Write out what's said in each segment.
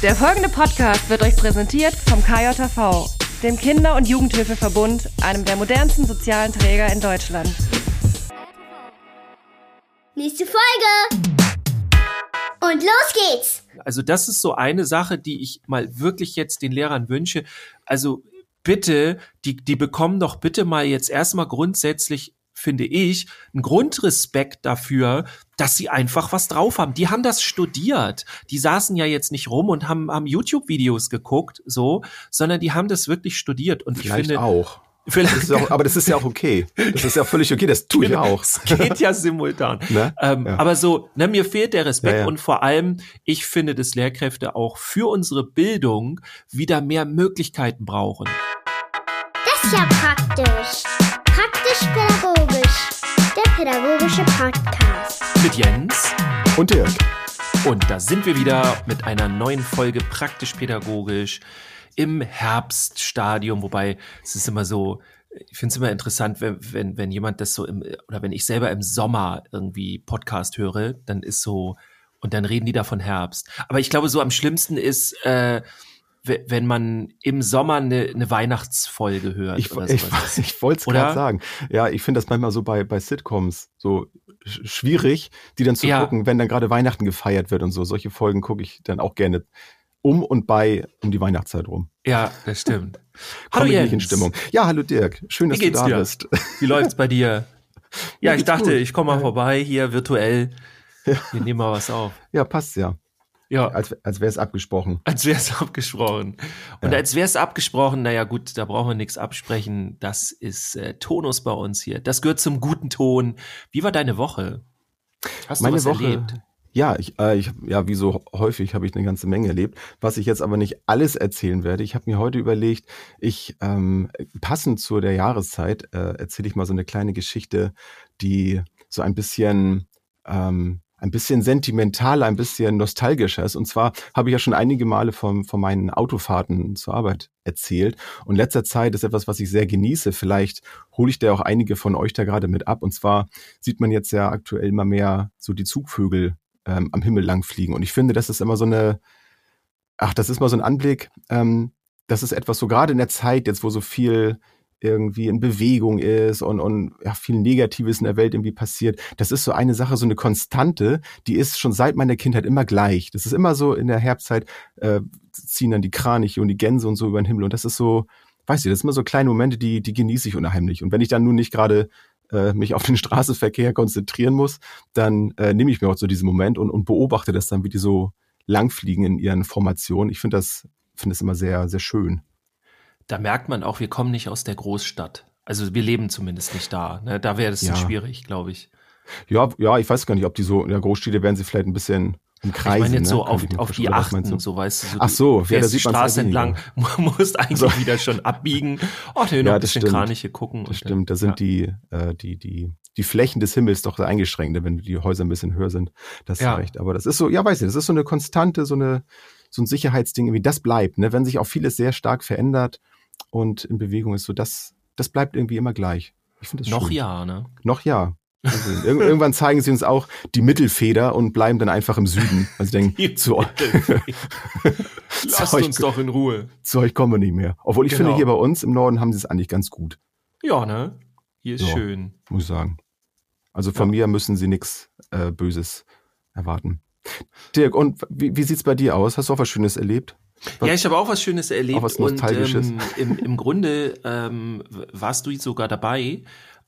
Der folgende Podcast wird euch präsentiert vom KJV, dem Kinder- und Jugendhilfeverbund, einem der modernsten sozialen Träger in Deutschland. Nächste Folge! Und los geht's! Also das ist so eine Sache, die ich mal wirklich jetzt den Lehrern wünsche. Also bitte, die, die bekommen doch bitte mal jetzt erstmal grundsätzlich finde ich, einen Grundrespekt dafür, dass sie einfach was drauf haben. Die haben das studiert. Die saßen ja jetzt nicht rum und haben, haben YouTube-Videos geguckt, so, sondern die haben das wirklich studiert. Und Vielleicht ich finde, auch. Vielleicht, Das auch, aber das ist ja auch okay. Das ist ja völlig okay. Das tue ich Genau, auch. Es geht ja simultan. Ne? Ähm, Ja. Aber so, ne, mir fehlt der Respekt Ja, ja. und vor allem, ich finde, dass Lehrkräfte auch für unsere Bildung wieder mehr Möglichkeiten brauchen. Das ist ja praktisch. Praktisch-pädagogisch. Pädagogische Podcast. Mit Jens. Und Dirk. Und da sind wir wieder mit einer neuen Folge praktisch-pädagogisch im Herbststadium, wobei es ist immer so, ich finde es immer interessant, wenn, wenn, wenn jemand das so im, oder wenn ich selber im Sommer irgendwie Podcast höre, dann ist so, und dann reden die da von Herbst. Aber ich glaube, so am schlimmsten ist, äh, wenn man im Sommer eine, eine Weihnachtsfolge hört. Ich, oder ich, sowas. ich wollte es gerade sagen. Ja, ich finde das manchmal so bei, bei Sitcoms so sch- schwierig, die dann zu Ja. gucken, wenn dann gerade Weihnachten gefeiert wird und so. Solche Folgen gucke ich dann auch gerne um und bei um die Weihnachtszeit rum. Ja, das stimmt. Komme ich nicht in Stimmung. Ja, hallo Dirk. Schön, dass du da dir? bist. Wie läuft's bei dir? Ja, ich dachte, gut. ich komme mal Ja. vorbei hier virtuell. Wir nehmen mal was auf. Ja, passt ja. Ja, Als, als wäre es abgesprochen. als wäre es abgesprochen. Und Ja. als wäre es abgesprochen, naja gut, da brauchen wir nichts absprechen. Das ist äh, Tonus bei uns hier. Das gehört zum guten Ton. Wie war deine Woche? Hast Meine du was Woche, erlebt? ja, ich, äh, ich, ja, wie so häufig habe ich eine ganze Menge erlebt. Was ich jetzt aber nicht alles erzählen werde. Ich habe mir heute überlegt, ich ähm, passend zu der Jahreszeit äh, erzähle ich mal so eine kleine Geschichte, die so ein bisschen ähm, ein bisschen sentimentaler, ein bisschen nostalgischer ist. Und zwar habe ich ja schon einige Male von, von meinen Autofahrten zur Arbeit erzählt. Und letzter Zeit ist etwas, was ich sehr genieße. Vielleicht hole ich da auch einige von euch da gerade mit ab. Und zwar sieht man jetzt ja aktuell immer mehr so die Zugvögel ähm, am Himmel langfliegen. Und ich finde, das ist immer so eine, ach, das ist mal so ein Anblick, ähm, das ist etwas so gerade in der Zeit jetzt, wo so viel irgendwie in Bewegung ist und, und ja, viel Negatives in der Welt irgendwie passiert. Das ist so eine Sache, so eine Konstante, die ist schon seit meiner Kindheit immer gleich. Das ist immer so in der Herbstzeit, äh, ziehen dann die Kraniche und die Gänse und so über den Himmel. Und das ist so, weiß ich, das sind immer so kleine Momente, die, die genieße ich unheimlich. Und wenn ich dann nun nicht gerade äh, mich auf den Straßenverkehr konzentrieren muss, dann äh, nehme ich mir auch so diesen Moment und, und beobachte das dann, wie die so langfliegen in ihren Formationen. Ich finde das, finde das immer sehr, sehr schön. Da merkt man auch, wir kommen nicht aus der Großstadt. Also wir leben zumindest nicht da. Ne? Da wäre es Ja. schwierig, glaube ich. Ja, ja, ich weiß gar nicht, ob die so in der Großstädte werden sie vielleicht ein bisschen umkreisen. ich meine jetzt ne? so auf, auf die Achten, so weißt du. So, Ach so, ja, da die sieht man's Straße entlang, musst eigentlich So. wieder schon abbiegen. Oh, nee, noch Ja, ein bisschen stimmt. Kraniche gucken. Das stimmt, da sind die, äh, die, die, die Flächen des Himmels doch eingeschränkt, ne, wenn die Häuser ein bisschen höher sind. Das ist Ja. recht. Aber das ist so, ja, weiß ich, das ist so eine Konstante, so eine, so ein Sicherheitsding, wie das bleibt, ne? Wenn sich auch vieles sehr stark verändert und in Bewegung ist, so das, das bleibt irgendwie immer gleich. Ich finde das Noch schön. ja, ne? Noch ja. Also, irg- irgendwann zeigen sie uns auch die Mittelfeder und bleiben dann einfach im Süden. Also denken, zu, Lasst euch- uns doch in Ruhe. zu euch kommen wir nicht mehr. Obwohl ich Genau. finde, hier bei uns im Norden haben sie es eigentlich ganz gut, Ja, ne? Hier ist Ja. schön. muss ich sagen. Also von Ja. mir müssen sie nichts äh, Böses erwarten. Dirk, und wie, wie sieht's bei dir aus? Hast du auch was Schönes erlebt? Was- Ja, ich habe auch was Schönes erlebt Auch was und Nostalgisches. ähm, im, im Grunde ähm, warst du sogar dabei.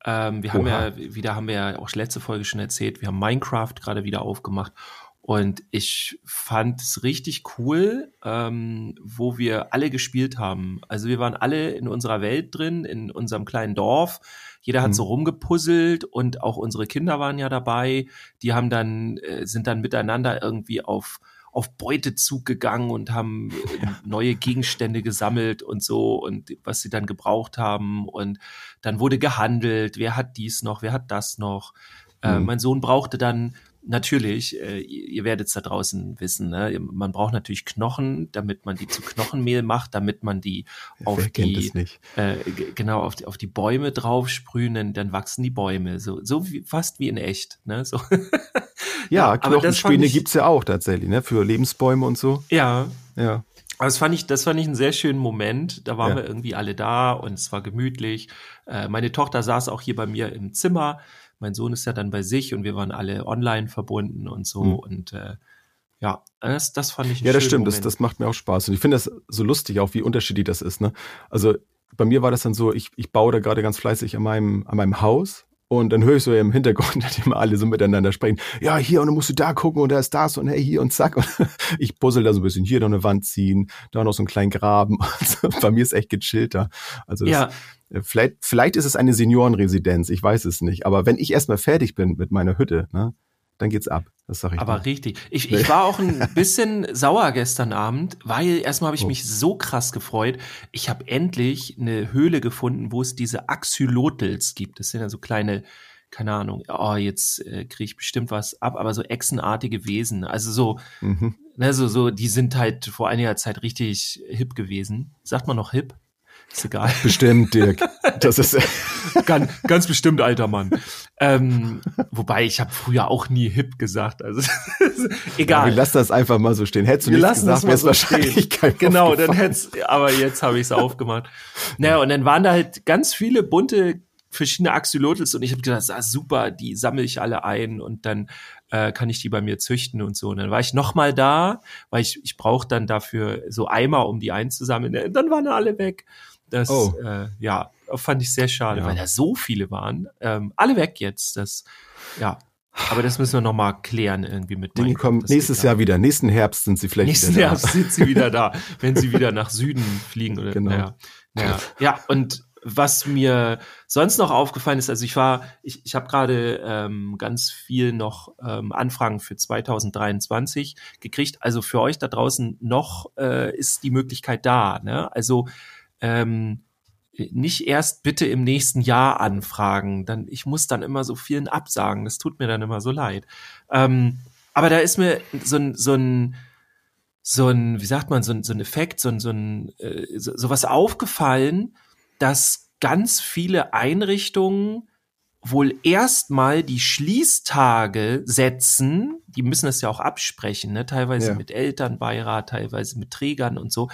Ähm, wir haben Oha. ja, wieder haben wir ja auch letzte Folge schon erzählt, wir haben Minecraft gerade wieder aufgemacht und ich fand es richtig cool, ähm, wo wir alle gespielt haben. Also wir waren alle in unserer Welt drin, in unserem kleinen Dorf. Jeder hat Mhm. so rumgepuzzelt und auch unsere Kinder waren ja dabei. Die haben dann, äh, sind dann miteinander irgendwie auf auf Beutezug gegangen und haben äh, neue Gegenstände gesammelt und so und was sie dann gebraucht haben und dann wurde gehandelt, wer hat dies noch, wer hat das noch. Äh, Mhm. mein Sohn brauchte dann natürlich, äh, ihr werdet es da draußen wissen, ne? man braucht natürlich Knochen, damit man die zu Knochenmehl macht, damit man die auf die äh, genau auf die, auf die Bäume draufsprühen, dann, dann wachsen die Bäume, so so wie, fast wie in echt, ne? So. Ja, fand Knochenspäne ich- gibt's ja auch tatsächlich, ne? Für Lebensbäume und so. Ja, Ja. Aber das fand ich, das fand ich einen sehr schönen Moment. Da waren Ja. wir irgendwie alle da und es war gemütlich. Äh, meine Tochter saß auch hier bei mir im Zimmer. Mein Sohn ist ja dann bei sich und wir waren alle online verbunden und so. Mhm. Und äh, ja, das, das fand ich Ja, das stimmt. Das, das macht mir auch Spaß. Und ich finde das so lustig, auch wie unterschiedlich das ist. Ne? Also bei mir war das dann so, ich, ich baue da gerade ganz fleißig an meinem, an meinem Haus. Und dann höre ich so im Hintergrund, dass immer alle so miteinander sprechen. Ja, hier und dann musst du da gucken und da ist das und hey, hier und zack. Und ich puzzle da so ein bisschen. Hier noch eine Wand ziehen, da noch so einen kleinen Graben. Also bei mir ist echt gechillter. Also das, ja, äh, Vielleicht, vielleicht ist es eine Seniorenresidenz, ich weiß es nicht. Aber wenn ich erstmal fertig bin mit meiner Hütte, ne, dann geht's ab. Das sag ich aber dir. richtig. Ich, ich war auch ein bisschen sauer gestern Abend, weil erstmal habe ich Oh. mich so krass gefreut. Ich habe endlich eine Höhle gefunden, wo es diese Axolotls gibt. Das sind ja so kleine, keine Ahnung, oh, jetzt äh, kriege ich bestimmt was ab, aber so echsenartige Wesen. Also so, Mhm. ne, so, so, die sind halt vor einiger Zeit richtig hip gewesen. Sagt man noch hip? Ist egal. Bestimmt, Dirk. Das ist ganz, ganz bestimmt, alter Mann. Ähm, wobei, ich habe früher auch nie hip gesagt. Also egal. Ja, wir lassen das einfach mal so stehen. Hättest du Wir nichts lassen gesagt, das mal wäre es so wahrscheinlich stehen. kein Genau, dann hätt's, aber jetzt habe ich es aufgemacht. Naja, und dann waren da halt ganz viele bunte verschiedene Axolotls und ich habe gedacht, ah, super, die sammle ich alle ein und dann äh, kann ich die bei mir züchten und so. Und dann war ich nochmal da, weil ich, ich brauche dann dafür so Eimer, um die einzusammeln. Und dann waren alle weg. Das, Oh. äh, ja, fand ich sehr schade, Ja. weil da so viele waren. Ähm, alle weg jetzt. Das, ja. Aber das müssen wir nochmal klären irgendwie mit. Minecraft. kommen nächstes Jahr wieder. Nächsten Herbst sind sie vielleicht Nächsten wieder da. Herbst sind sie wieder da, wenn sie wieder nach Süden fliegen oder Genau. naja. Naja. Ja, und was mir sonst noch aufgefallen ist, also ich war, ich, ich habe gerade ähm, ganz viel noch ähm, Anfragen für 2023 gekriegt. Also für euch da draußen noch äh, ist die Möglichkeit da. Ne? Also ähm, nicht erst bitte im nächsten Jahr anfragen. Dann, ich muss dann immer so vielen absagen. Das tut mir dann immer so leid. Ähm, aber da ist mir so ein, so ein, so ein, wie sagt man, so ein, so ein Effekt, so ein, so ein, äh, so, sowas aufgefallen, dass ganz viele Einrichtungen wohl erstmal die Schließtage setzen. Die müssen das ja auch absprechen, ne? teilweise Ja. mit Elternbeirat, teilweise mit Trägern und so.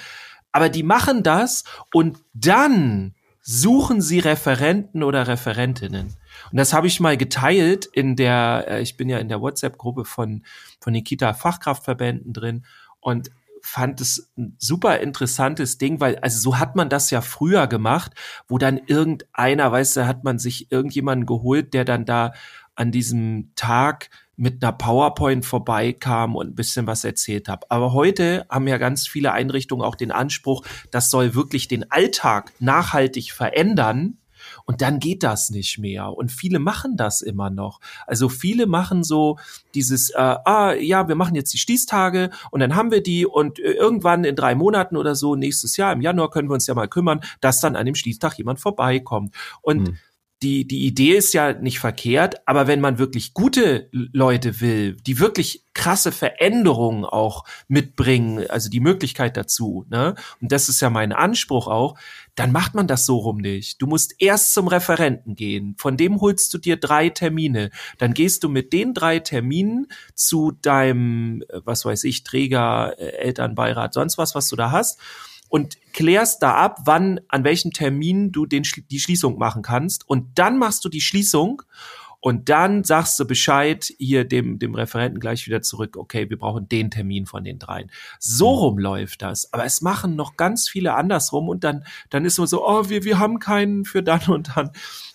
Aber die machen das und dann suchen sie Referenten oder Referentinnen. Und das habe ich mal geteilt in der, äh, ich bin ja in der WhatsApp-Gruppe von, von den Kita-Fachkraftverbänden drin und fand es ein super interessantes Ding, weil also so hat man das ja früher gemacht, wo dann irgendeiner, weißt du, hat man sich irgendjemanden geholt, der dann da an diesem Tag mit einer PowerPoint vorbeikam und ein bisschen was erzählt hat. Aber heute haben ja ganz viele Einrichtungen auch den Anspruch, das soll wirklich den Alltag nachhaltig verändern. Und dann geht das nicht mehr. Und viele machen das immer noch. Also viele machen so dieses, äh, ah ja, wir machen jetzt die Schließtage und dann haben wir die und äh, irgendwann in drei Monaten oder so, nächstes Jahr, im Januar können wir uns ja mal kümmern, dass dann an dem Schließtag jemand vorbeikommt. Und Hm. Die, die Idee ist ja nicht verkehrt, aber wenn man wirklich gute Leute will, die wirklich krasse Veränderungen auch mitbringen, also die Möglichkeit dazu, ne? Und das ist ja mein Anspruch auch, dann macht man das so rum nicht. Du musst erst zum Referenten gehen. Von dem holst du dir drei Termine. Dann gehst du mit den drei Terminen zu deinem, äh, was weiß ich, Träger, äh, Elternbeirat, sonst was, was du da hast und klärst da ab, wann, an welchem Termin du den, die Schließung machen kannst. Und dann machst du die Schließung und dann sagst du Bescheid hier dem, dem Referenten gleich wieder zurück, okay, wir brauchen den Termin von den dreien. So rum läuft das. Aber es machen noch ganz viele andersrum und dann, dann ist man so, oh, wir, wir haben keinen für dann und dann.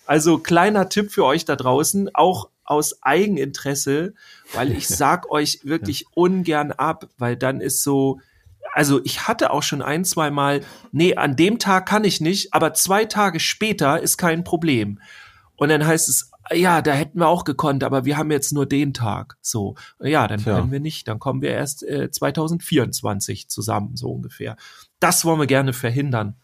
Also kleiner Tipp für euch da draußen, auch aus Eigeninteresse, weil ich sag euch wirklich ungern ab, weil dann ist so, also ich hatte auch schon ein, zwei Mal, nee, an dem Tag kann ich nicht, aber zwei Tage später ist kein Problem. Und dann heißt es, ja, da hätten wir auch gekonnt, aber wir haben jetzt nur den Tag. So, ja, dann Tja. können wir nicht, dann kommen wir erst äh, 2024 zusammen, so ungefähr. Das wollen wir gerne verhindern.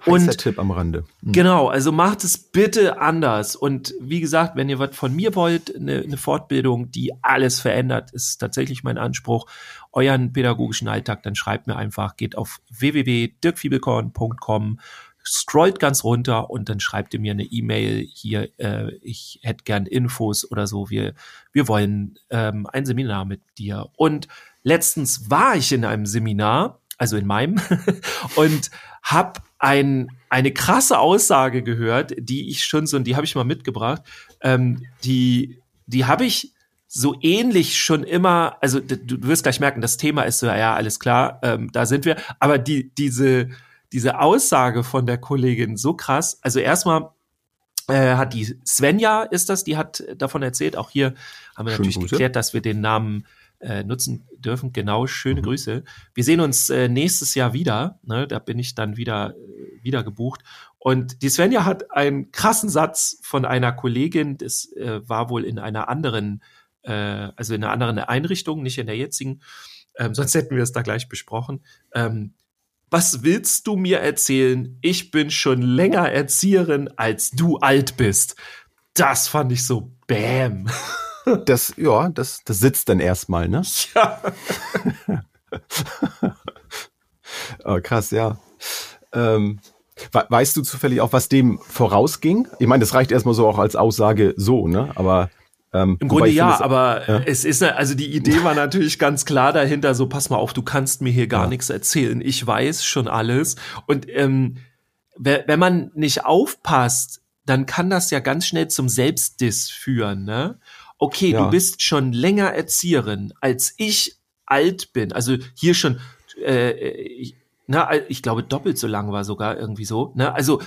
Heißer Und Tipp am Rande. Hm. Genau, also macht es bitte anders. Und wie gesagt, wenn ihr was von mir wollt, eine, eine Fortbildung, die alles verändert, ist tatsächlich mein Anspruch, euren pädagogischen Alltag, dann schreibt mir einfach, geht auf www.dirkfiebelkorn.com, scrollt ganz runter und dann schreibt ihr mir eine E-Mail hier, äh, ich hätte gern Infos oder so, wir, wir wollen ähm, ein Seminar mit dir. Und letztens war ich in einem Seminar, also in meinem, und habe ein, eine krasse Aussage gehört, die ich schon so, und die habe ich mal mitgebracht, ähm, die, die habe ich so ähnlich schon immer, also du, wirst gleich merken, das Thema ist so, ja, alles klar, ähm, da sind wir, aber die, diese, diese Aussage von der Kollegin so krass, also erstmal äh, hat die Svenja ist das, die hat davon erzählt, auch hier haben wir Schöne natürlich Grüße. geklärt, dass wir den Namen äh, nutzen dürfen. Genau, schöne Mhm. Grüße. Wir sehen uns äh, nächstes Jahr wieder. Ne? Da bin ich dann wieder, äh, wieder gebucht. Und die Svenja hat einen krassen Satz von einer Kollegin, das äh, war wohl in einer anderen, äh, also in einer anderen Einrichtung, nicht in der jetzigen. Ähm, sonst hätten wir es da gleich besprochen. Ähm, was willst du mir erzählen? Ich bin schon länger Erzieherin, als du alt bist. Das fand ich so bam. Das, ja, das, das sitzt dann erstmal, ne? Ja. Oh, krass, ja. Ähm, we weißt du zufällig auch, was dem vorausging? Ich meine, das reicht erstmal so auch als Aussage so, ne? Aber ähm, Im Grunde ja, finde aber ja. es ist, also die Idee war natürlich ganz klar dahinter, so pass mal auf, du kannst mir hier gar Ja. nichts erzählen, ich weiß schon alles. Und ähm, we- wenn man nicht aufpasst, dann kann das ja ganz schnell zum Selbstdiss führen, ne? Okay, Ja. du bist schon länger Erzieherin, als ich alt bin. Also hier schon, äh, ich, na, ich glaube doppelt so lang war sogar irgendwie so. Ne? Also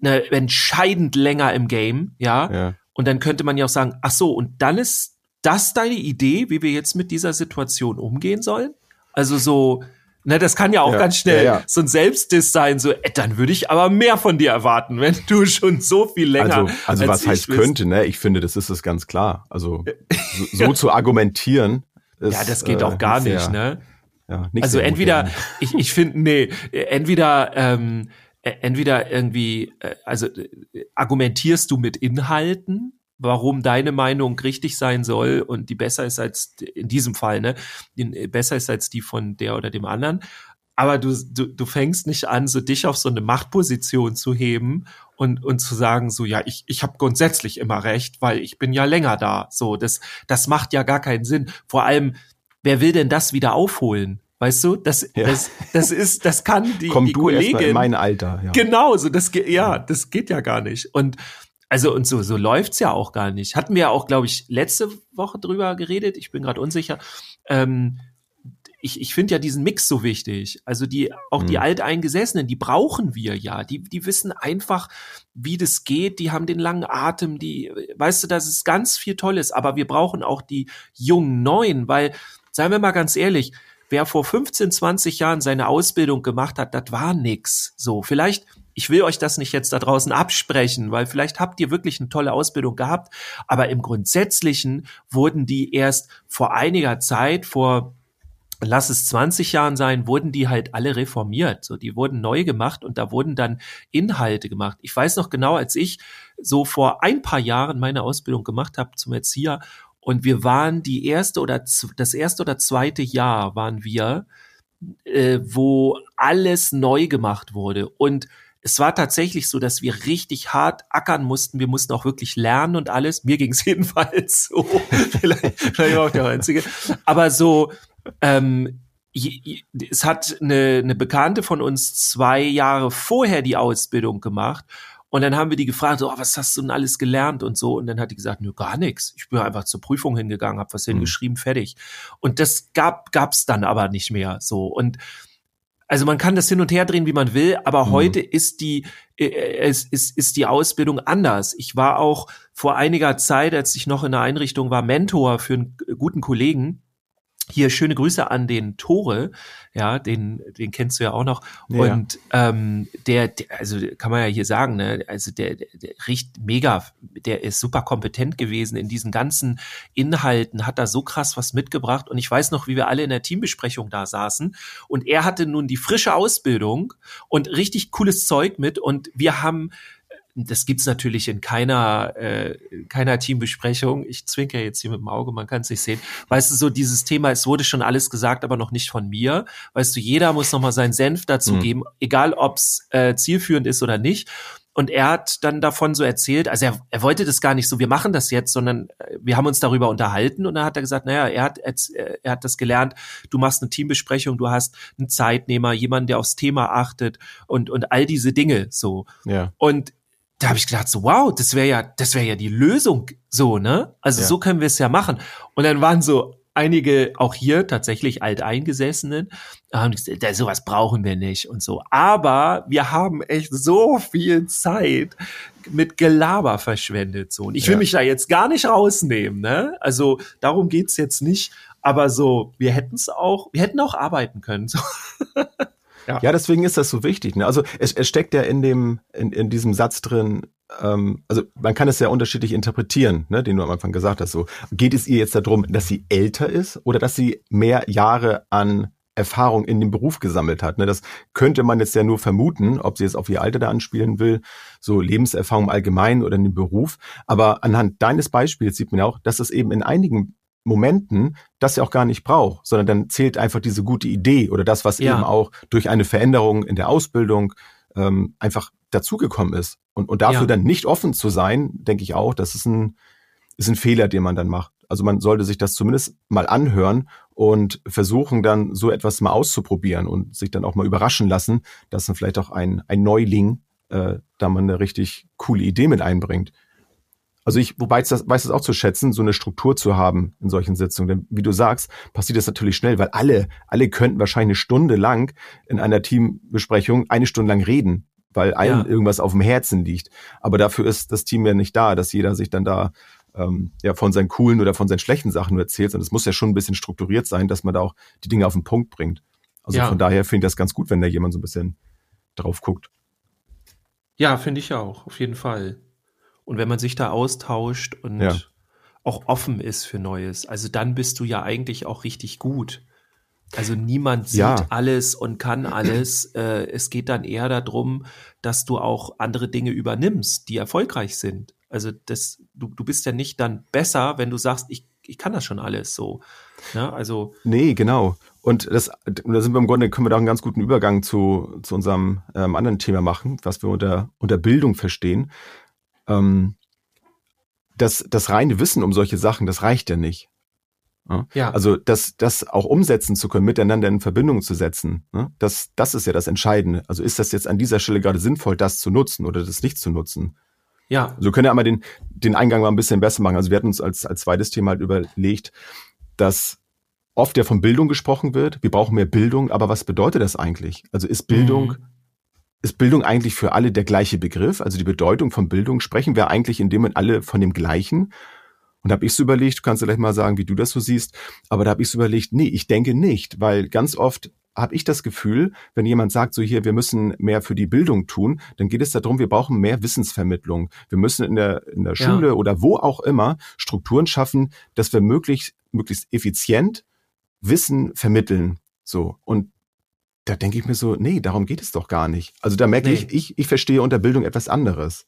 ne, entscheidend länger im Game, ja. Ja. Und dann könnte man ja auch sagen, ach so, und dann ist das deine Idee, wie wir jetzt mit dieser Situation umgehen sollen? Also so, ne, das kann ja auch Ja, ganz schnell ja, ja. so ein Selbstdiss sein, so, äh, dann würde ich aber mehr von dir erwarten, wenn du schon so viel länger. Also, also als was ich heißt bist. könnte, ne? Ich finde, das ist es ganz klar. Also so, so zu argumentieren. Ist, Ja, das geht äh, auch gar sehr, nicht, ne? Ja, nicht Also sehr entweder, ich, ich finde, nee, äh, entweder, ähm, äh, entweder irgendwie, äh, also äh, argumentierst du mit Inhalten, warum deine Meinung richtig sein soll und die besser ist als, in diesem Fall, ne, äh, besser ist als die von der oder dem anderen. Aber du, du, du fängst nicht an, so dich auf so eine Machtposition zu heben und, und zu sagen, so, ja, ich, ich habe grundsätzlich immer recht, weil ich bin ja länger da. So, das, das macht ja gar keinen Sinn. Vor allem, wer will denn das wieder aufholen? Weißt du, das, Ja. das, das ist, das kann die, Komm die du erstmal in Kollegin. mein Alter. Ja. Genau, so das geht, ja, das geht ja gar nicht. Und also und so so läuft's ja auch gar nicht. Hatten wir ja auch, glaube ich, letzte Woche drüber geredet. Ich bin gerade unsicher. Ähm, ich, ich finde ja diesen Mix so wichtig. Also die, auch die Mhm. Alteingesessenen, die brauchen wir ja. Die, die wissen einfach, wie das geht. Die haben den langen Atem. Die, weißt du, das ist ganz viel Tolles. Aber wir brauchen auch die jungen Neuen, weil, seien wir mal ganz ehrlich, wer vor 15, 20 Jahren seine Ausbildung gemacht hat, das war nix. So, vielleicht, ich will euch das nicht jetzt da draußen absprechen, weil vielleicht habt ihr wirklich eine tolle Ausbildung gehabt, aber im Grundsätzlichen wurden die erst vor einiger Zeit, vor lass es 20 Jahren sein, wurden die halt alle reformiert. So, die wurden neu gemacht und da wurden dann Inhalte gemacht. Ich weiß noch genau, als ich so vor ein paar Jahren meine Ausbildung gemacht habe zum Erzieher und wir waren die erste oder das erste oder zweite Jahr waren wir, äh, wo alles neu gemacht wurde und es war tatsächlich so, dass wir richtig hart ackern mussten. Wir mussten auch wirklich lernen und alles. Mir ging es jedenfalls so. vielleicht, vielleicht war auch der Einzige. Aber so, ähm, es hat eine, eine Bekannte von uns zwei Jahre vorher die Ausbildung gemacht. Und dann haben wir die gefragt, so, oh, was hast du denn alles gelernt und so. Und dann hat die gesagt, nö, gar nichts. Ich bin einfach zur Prüfung hingegangen, habe was hingeschrieben, fertig. Und das gab gab's dann aber nicht mehr so. Und also man kann das hin und her drehen, wie man will, aber Mhm. heute ist die äh, es ist, ist die Ausbildung anders. Ich war auch vor einiger Zeit, als ich noch in der Einrichtung war, Mentor für einen guten Kollegen. Hier schöne Grüße an den Tore, ja, den den kennst du ja auch noch. Ja. Und ähm, der, der, also kann man ja hier sagen, ne, also der, der, der riecht mega, der ist super kompetent gewesen in diesen ganzen Inhalten, hat da so krass was mitgebracht. Und ich weiß noch, wie wir alle in der Teambesprechung da saßen. Und er hatte nun die frische Ausbildung und richtig cooles Zeug mit. Und wir haben das gibt's natürlich in keiner, äh, keiner Teambesprechung. Ich zwinker jetzt hier mit dem Auge, man kann es nicht sehen. Weißt du, so dieses Thema, es wurde schon alles gesagt, aber noch nicht von mir. Weißt du, jeder muss nochmal seinen Senf dazu Mhm. geben, egal ob's äh, zielführend ist oder nicht. und er hat dann davon so erzählt, also er, er wollte das gar nicht so, wir machen das jetzt, sondern äh, wir haben uns darüber unterhalten und dann hat er gesagt, naja, er hat, er hat das gelernt, du machst eine Teambesprechung, du hast einen Zeitnehmer, jemanden, der aufs Thema achtet und, und all diese Dinge so. Ja. Und da habe ich gedacht, so wow, das wäre ja, das wäre ja die Lösung, so ne? Also Ja. so können wir es ja machen. Und dann waren so einige auch hier tatsächlich alteingesessenen, haben gesagt, "Da, sowas brauchen wir nicht und so. Aber wir haben echt so viel Zeit mit Gelaber verschwendet so. Und ich will Ja. mich da jetzt gar nicht rausnehmen, ne? Also darum geht's jetzt nicht. Aber so, wir hätten es auch, wir hätten auch arbeiten können. So. Ja, deswegen ist das so wichtig. Ne? Also es, es steckt ja in dem, in, in diesem Satz drin, ähm, also man kann es ja unterschiedlich interpretieren, ne, den du am Anfang gesagt hast. So, geht es ihr jetzt darum, dass sie älter ist oder dass sie mehr Jahre an Erfahrung in dem Beruf gesammelt hat. Ne? Das könnte man jetzt ja nur vermuten, ob sie jetzt auf ihr Alter da anspielen will, so Lebenserfahrung im Allgemeinen oder in dem Beruf. Aber anhand deines Beispiels sieht man ja auch, dass es eben in einigen Momenten das ja auch gar nicht braucht, sondern dann zählt einfach diese gute Idee oder das, was Ja. eben auch durch eine Veränderung in der Ausbildung ähm, einfach dazugekommen ist. Und, und dafür Ja. dann nicht offen zu sein, denke ich auch, das ist ein, ist ein Fehler, den man dann macht. Also man sollte sich das zumindest mal anhören und versuchen dann so etwas mal auszuprobieren und sich dann auch mal überraschen lassen, dass dann vielleicht auch ein, ein Neuling äh, da mal eine richtig coole Idee mit einbringt. Also ich weiß das, weiß das auch zu schätzen, so eine Struktur zu haben in solchen Sitzungen. Denn wie du sagst, passiert das natürlich schnell, weil alle, alle könnten wahrscheinlich eine Stunde lang in einer Teambesprechung eine Stunde lang reden, weil allen Ja. irgendwas auf dem Herzen liegt. Aber dafür ist das Team ja nicht da, dass jeder sich dann da ähm, ja von seinen coolen oder von seinen schlechten Sachen nur erzählt, sondern es muss ja schon ein bisschen strukturiert sein, dass man da auch die Dinge auf den Punkt bringt. Also Ja. von daher finde ich das ganz gut, wenn da jemand so ein bisschen drauf guckt. Ja, finde ich auch, auf jeden Fall. Und wenn man sich da austauscht und Ja. auch offen ist für Neues, also dann bist du ja eigentlich auch richtig gut. Also niemand sieht Ja. alles und kann alles. Äh, es geht dann eher darum, dass du auch andere Dinge übernimmst, die erfolgreich sind. Also das, du, du bist ja nicht dann besser, wenn du sagst, ich, ich kann das schon alles so. Ne? Also Nee, genau. Und das, da sind wir im Grunde, können wir da einen ganz guten Übergang zu, zu unserem ähm, anderen Thema machen, was wir unter, unter Bildung verstehen. Ähm, das, das reine Wissen um solche Sachen, das reicht ja nicht. Ja? ja, Also das, das auch umsetzen zu können, miteinander in Verbindung zu setzen, ne? das, das ist ja das Entscheidende. Also ist das jetzt an dieser Stelle gerade sinnvoll, das zu nutzen oder das nicht zu nutzen? ja, Also wir können ja einmal den, den Eingang mal ein bisschen besser machen. Also wir hatten uns als, als zweites Thema halt überlegt, dass oft ja von Bildung gesprochen wird. Wir brauchen mehr Bildung, aber was bedeutet das eigentlich? Also ist Bildung, Mhm. Ist Bildung eigentlich für alle der gleiche Begriff? Also die Bedeutung von Bildung, sprechen wir eigentlich in dem Moment alle von dem gleichen? Und da habe ich so überlegt, du kannst ja gleich mal sagen, wie du das so siehst, aber da habe ich so überlegt, nee, ich denke nicht, weil ganz oft habe ich das Gefühl, wenn jemand sagt, so hier, wir müssen mehr für die Bildung tun, dann geht es darum, wir brauchen mehr Wissensvermittlung. Wir müssen in der, in der Ja. Schule oder wo auch immer Strukturen schaffen, dass wir möglichst, möglichst effizient Wissen vermitteln. So. Und da denke ich mir so, nee, darum geht es doch gar nicht. Also da merke Nee. ich, ich, ich verstehe unter Bildung etwas anderes.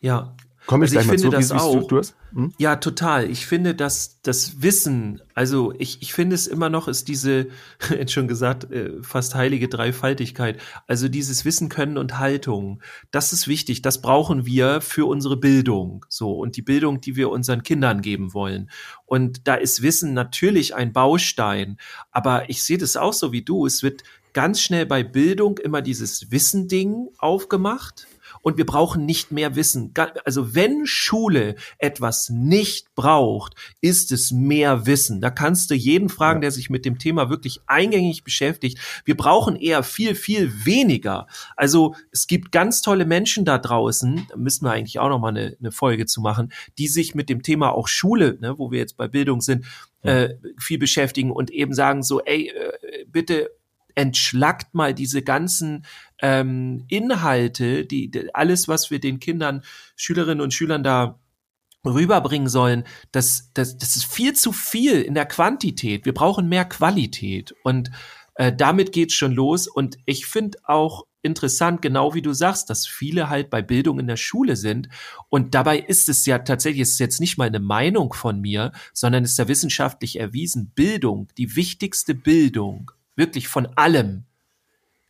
ja. Komme ich Also ich gleich mal finde zu. das du, auch. du das? Hm? Ja, total. Ich finde, dass das Wissen, also ich, ich finde es immer noch ist diese, jetzt schon gesagt, äh, fast heilige Dreifaltigkeit. Also dieses Wissen, Können und Haltung. Das ist wichtig. Das brauchen wir für unsere Bildung. So. Und die Bildung, die wir unseren Kindern geben wollen. Und da ist Wissen natürlich ein Baustein. Aber ich sehe das auch so wie du. Es wird ganz schnell bei Bildung immer dieses Wissen-Ding aufgemacht. Und wir brauchen nicht mehr Wissen. Also wenn Schule etwas nicht braucht, ist es mehr Wissen. Da kannst du jeden fragen, Ja. der sich mit dem Thema wirklich eingängig beschäftigt. Wir brauchen eher viel, viel weniger. Also es gibt ganz tolle Menschen da draußen, da müssen wir eigentlich auch noch mal eine, eine Folge zu machen, die sich mit dem Thema auch Schule, ne, wo wir jetzt bei Bildung sind, äh, viel beschäftigen und eben sagen so, ey, äh, bitte entschlackt mal diese ganzen ähm, Inhalte, die, die alles, was wir den Kindern, Schülerinnen und Schülern da rüberbringen sollen, das, das, das ist viel zu viel in der Quantität. Wir brauchen mehr Qualität. Und äh, damit geht's schon los. Und ich finde auch interessant, genau wie du sagst, dass viele halt bei Bildung in der Schule sind. Und dabei ist es ja tatsächlich, ist jetzt nicht mal eine Meinung von mir, sondern ist ja wissenschaftlich erwiesen, Bildung, die wichtigste Bildung, wirklich von allem,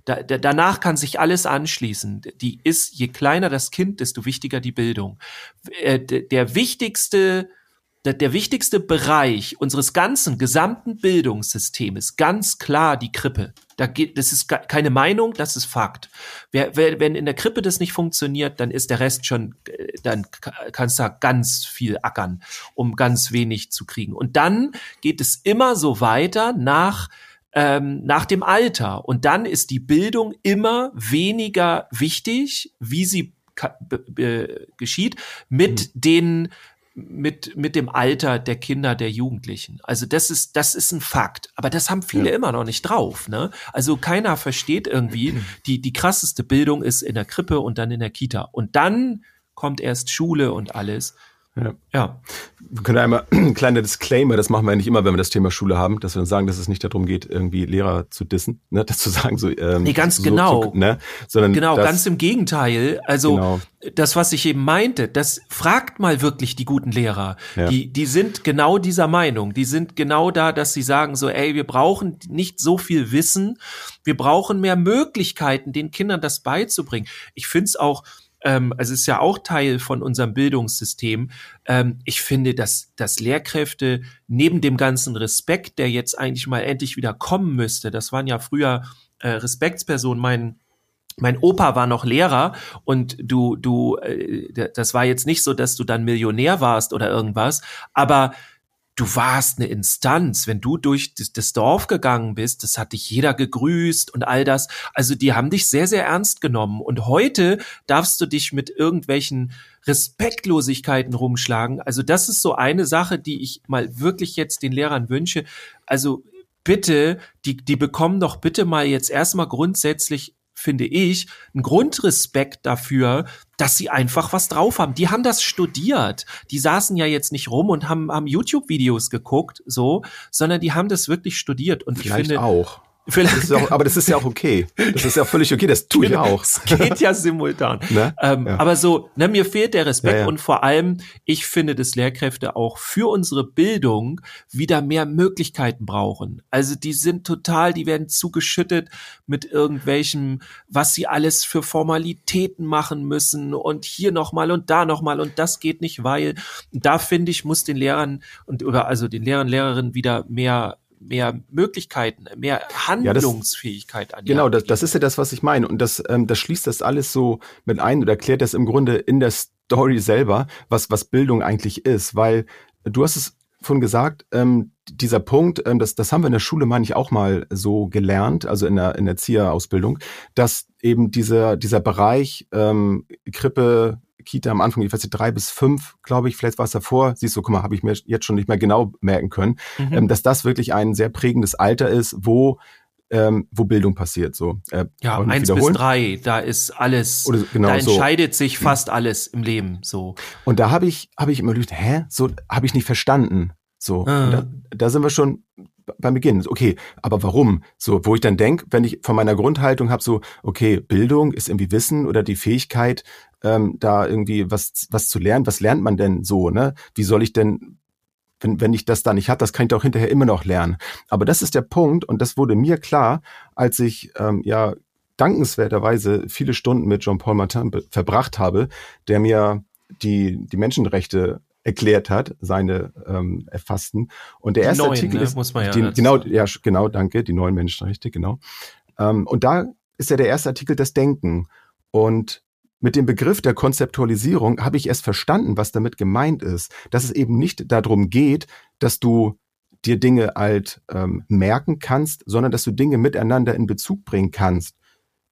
Da, da, danach kann sich alles anschließen. Die ist, je kleiner das Kind, desto wichtiger die Bildung. Äh, der wichtigste der, der wichtigste Bereich unseres ganzen gesamten Bildungssystems ganz klar die Krippe. Da geht, das ist keine Meinung, das ist Fakt. Wer, wer, wenn in der Krippe das nicht funktioniert, dann ist der Rest schon, äh, dann kannst du da ganz viel ackern, um ganz wenig zu kriegen. Und dann geht es immer so weiter nach ähm, nach dem Alter. Und dann ist die Bildung immer weniger wichtig, wie sie geschieht, mit mhm. den mit, mit dem Alter der Kinder, der Jugendlichen. Also das ist, das ist ein Fakt. Aber das haben viele ja. immer noch nicht drauf, ne? Also keiner versteht irgendwie, die, die krasseste Bildung ist in der Krippe und dann in der Kita. Und dann kommt erst Schule und alles. Ja. ja. Wir können einmal ein kleiner Disclaimer, das machen wir eigentlich immer, wenn wir das Thema Schule haben, dass wir uns sagen, dass es nicht darum geht, irgendwie Lehrer zu dissen, ne, das zu sagen, so, ähm, Nee, ganz so, genau. So, ne, sondern genau, das, ganz im Gegenteil. Also, genau. das, was ich eben meinte, das fragt mal wirklich die guten Lehrer. Ja. Die, die sind genau dieser Meinung. Die sind genau da, dass sie sagen so, ey, wir brauchen nicht so viel Wissen. Wir brauchen mehr Möglichkeiten, den Kindern das beizubringen. Ich finde es auch, ähm, also ist ja auch Teil von unserem Bildungssystem. Ähm, ich finde, dass, dass Lehrkräfte neben dem ganzen Respekt, der jetzt eigentlich mal endlich wieder kommen müsste, das waren ja früher äh, Respektspersonen, mein mein Opa war noch Lehrer und du, du, äh, das war jetzt nicht so, dass du dann Millionär warst oder irgendwas, aber du warst eine Instanz. Wenn du durch das, Dorf gegangen bist, das hat dich jeder gegrüßt und all das. Also die haben dich sehr, sehr ernst genommen. Und heute darfst du dich mit irgendwelchen Respektlosigkeiten rumschlagen. Also das ist so eine Sache, die ich mal wirklich jetzt den Lehrern wünsche. Also bitte, die, die bekommen doch bitte mal jetzt erstmal grundsätzlich finde ich, ein Grundrespekt dafür, dass sie einfach was drauf haben. Die haben das studiert. Die saßen ja jetzt nicht rum und haben, haben YouTube-Videos geguckt, so, sondern die haben das wirklich studiert. Und Vielleicht ich finde, auch. Das auch, aber das ist ja auch okay. Das ist ja völlig okay. Das tue ich genau. auch. Es geht ja simultan. Ne? Ähm, ja. Aber so, ne, mir fehlt der Respekt ja, ja. und vor allem, ich finde, dass Lehrkräfte auch für unsere Bildung wieder mehr Möglichkeiten brauchen. Also die sind total, die werden zugeschüttet mit irgendwelchem, was sie alles für Formalitäten machen müssen und hier nochmal und da nochmal und das geht nicht, weil da finde ich, muss den Lehrern und oder also den Lehrern, Lehrerinnen wieder mehr mehr Möglichkeiten, mehr Handlungsfähigkeit ja, an. Genau, das, das ist ja das, was ich meine. Und das, ähm, das schließt das alles so mit ein oder erklärt das im Grunde in der Story selber, was, was Bildung eigentlich ist. Weil du hast es von gesagt, ähm, dieser Punkt, ähm, das, das haben wir in der Schule, meine ich, auch mal so gelernt, also in der, in der Erzieherausbildung, dass eben dieser, dieser Bereich ähm, Krippe, Kita am Anfang, ich weiß nicht, drei bis fünf, glaube ich, vielleicht war es davor, siehst du, guck mal, habe ich mir jetzt schon nicht mehr genau merken können, mhm. ähm, dass das wirklich ein sehr prägendes Alter ist, wo ähm, wo Bildung passiert. So, äh, ja, eins bis drei, da ist alles, Oder, genau, da entscheidet so. sich fast alles im Leben. So. Und da habe ich, habe ich immer gedacht, hä, so habe ich nicht verstanden. So, ah. da, da sind wir schon beim Beginn. Okay, aber warum? So, wo ich dann denke, wenn ich von meiner Grundhaltung habe, so, okay, Bildung ist irgendwie Wissen oder die Fähigkeit, ähm, da irgendwie was, was zu lernen. Was lernt man denn so, ne? Wie soll ich denn, wenn, wenn ich das da nicht habe, das kann ich doch hinterher immer noch lernen. Aber das ist der Punkt und das wurde mir klar, als ich ähm, ja dankenswerterweise viele Stunden mit Jean-Paul Martin verbracht habe, der mir die, die Menschenrechte erklärt hat, seine ähm, erfassten. Und der die erste neuen, Artikel ne? ist, Muss man ja die, genau, ja, genau, danke, die neuen Menschenrechte, genau. Ähm, und da ist ja der erste Artikel das Denken. Und mit dem Begriff der Konzeptualisierung habe ich erst verstanden, was damit gemeint ist. Dass es eben nicht darum geht, dass du dir Dinge halt ähm, merken kannst, sondern dass du Dinge miteinander in Bezug bringen kannst.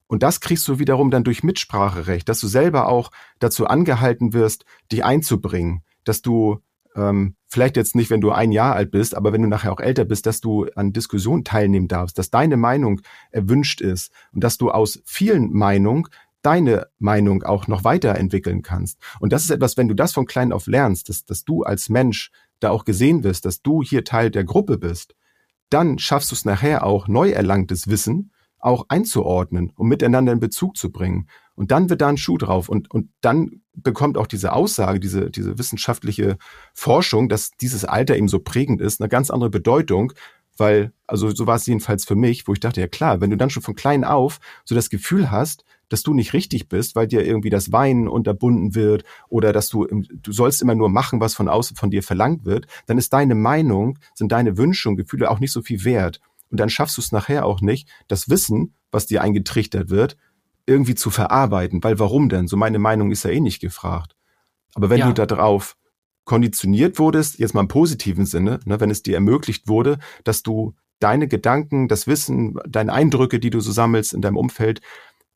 Und das kriegst du wiederum dann durch Mitspracherecht, dass du selber auch dazu angehalten wirst, dich einzubringen, dass du ähm, vielleicht jetzt nicht, wenn du ein Jahr alt bist, aber wenn du nachher auch älter bist, dass du an Diskussionen teilnehmen darfst, dass deine Meinung erwünscht ist und dass du aus vielen Meinungen deine Meinung auch noch weiterentwickeln kannst. Und das ist etwas, wenn du das von klein auf lernst, dass, dass du als Mensch da auch gesehen wirst, dass du hier Teil der Gruppe bist, dann schaffst du es nachher auch, neu erlangtes Wissen auch einzuordnen und miteinander in Bezug zu bringen. Und dann wird da ein Schuh drauf. Und, und dann bekommt auch diese Aussage, diese, diese wissenschaftliche Forschung, dass dieses Alter eben so prägend ist, eine ganz andere Bedeutung, Weil, also so war es jedenfalls für mich, wo ich dachte, ja klar, wenn du dann schon von klein auf so das Gefühl hast, dass du nicht richtig bist, weil dir irgendwie das Weinen unterbunden wird oder dass du, du sollst immer nur machen, was von außen von dir verlangt wird, dann ist deine Meinung, sind deine Wünsche und Gefühle auch nicht so viel wert. Und dann schaffst du es nachher auch nicht, das Wissen, was dir eingetrichtert wird, irgendwie zu verarbeiten. Weil warum denn? So meine Meinung ist ja eh nicht gefragt. Aber wenn ja. du darauf konditioniert wurdest, jetzt mal im positiven Sinne, ne, wenn es dir ermöglicht wurde, dass du deine Gedanken, das Wissen, deine Eindrücke, die du so sammelst in deinem Umfeld,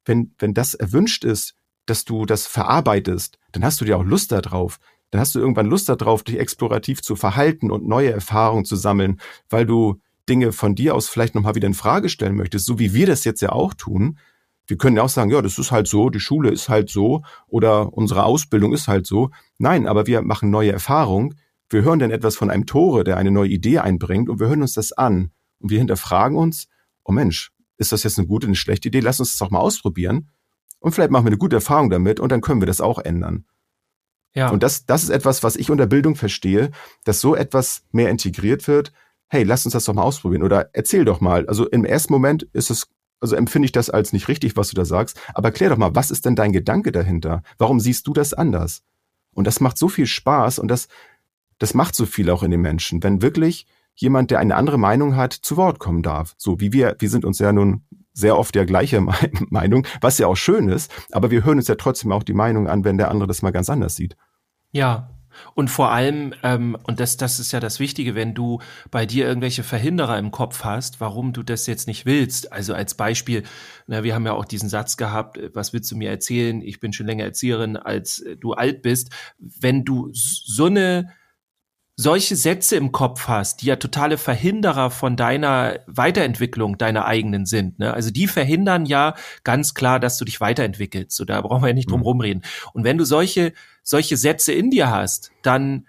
wenn, wenn das erwünscht ist, dass du das verarbeitest, dann hast du dir auch Lust darauf. Dann hast du irgendwann Lust darauf, dich explorativ zu verhalten und neue Erfahrungen zu sammeln, weil du Dinge von dir aus vielleicht nochmal wieder in Frage stellen möchtest, so wie wir das jetzt ja auch tun. Wir können ja auch sagen, ja, das ist halt so, die Schule ist halt so oder unsere Ausbildung ist halt so. Nein, aber wir machen neue Erfahrungen. Wir hören dann etwas von einem Tore, der eine neue Idee einbringt und wir hören uns das an und wir hinterfragen uns, oh Mensch, ist das jetzt eine gute, eine schlechte Idee? Lass uns das doch mal ausprobieren. Und vielleicht machen wir eine gute Erfahrung damit und dann können wir das auch ändern. Ja. Und das, das ist etwas, was ich unter Bildung verstehe, dass so etwas mehr integriert wird. Hey, lass uns das doch mal ausprobieren oder erzähl doch mal. Also im ersten Moment ist es, also empfinde ich das als nicht richtig, was du da sagst. Aber klär doch mal, was ist denn dein Gedanke dahinter? Warum siehst du das anders? Und das macht so viel Spaß und das, das macht so viel auch in den Menschen, wenn wirklich jemand, der eine andere Meinung hat, zu Wort kommen darf. So wie wir, wir sind uns ja nun sehr oft der gleiche Meinung, was ja auch schön ist, aber wir hören uns ja trotzdem auch die Meinung an, wenn der andere das mal ganz anders sieht. Ja, und vor allem, ähm, und das, das ist ja das Wichtige, wenn du bei dir irgendwelche Verhinderer im Kopf hast, warum du das jetzt nicht willst. Also als Beispiel, na, wir haben ja auch diesen Satz gehabt, äh, was willst du mir erzählen? Ich bin schon länger Erzieherin, als äh, du alt bist. Wenn du so eine solche Sätze im Kopf hast, die ja totale Verhinderer von deiner Weiterentwicklung deiner eigenen sind. Ne? Also die verhindern ja ganz klar, dass du dich weiterentwickelst. So, da brauchen wir ja nicht drum mhm. rumreden. Und wenn du solche, solche Sätze in dir hast, dann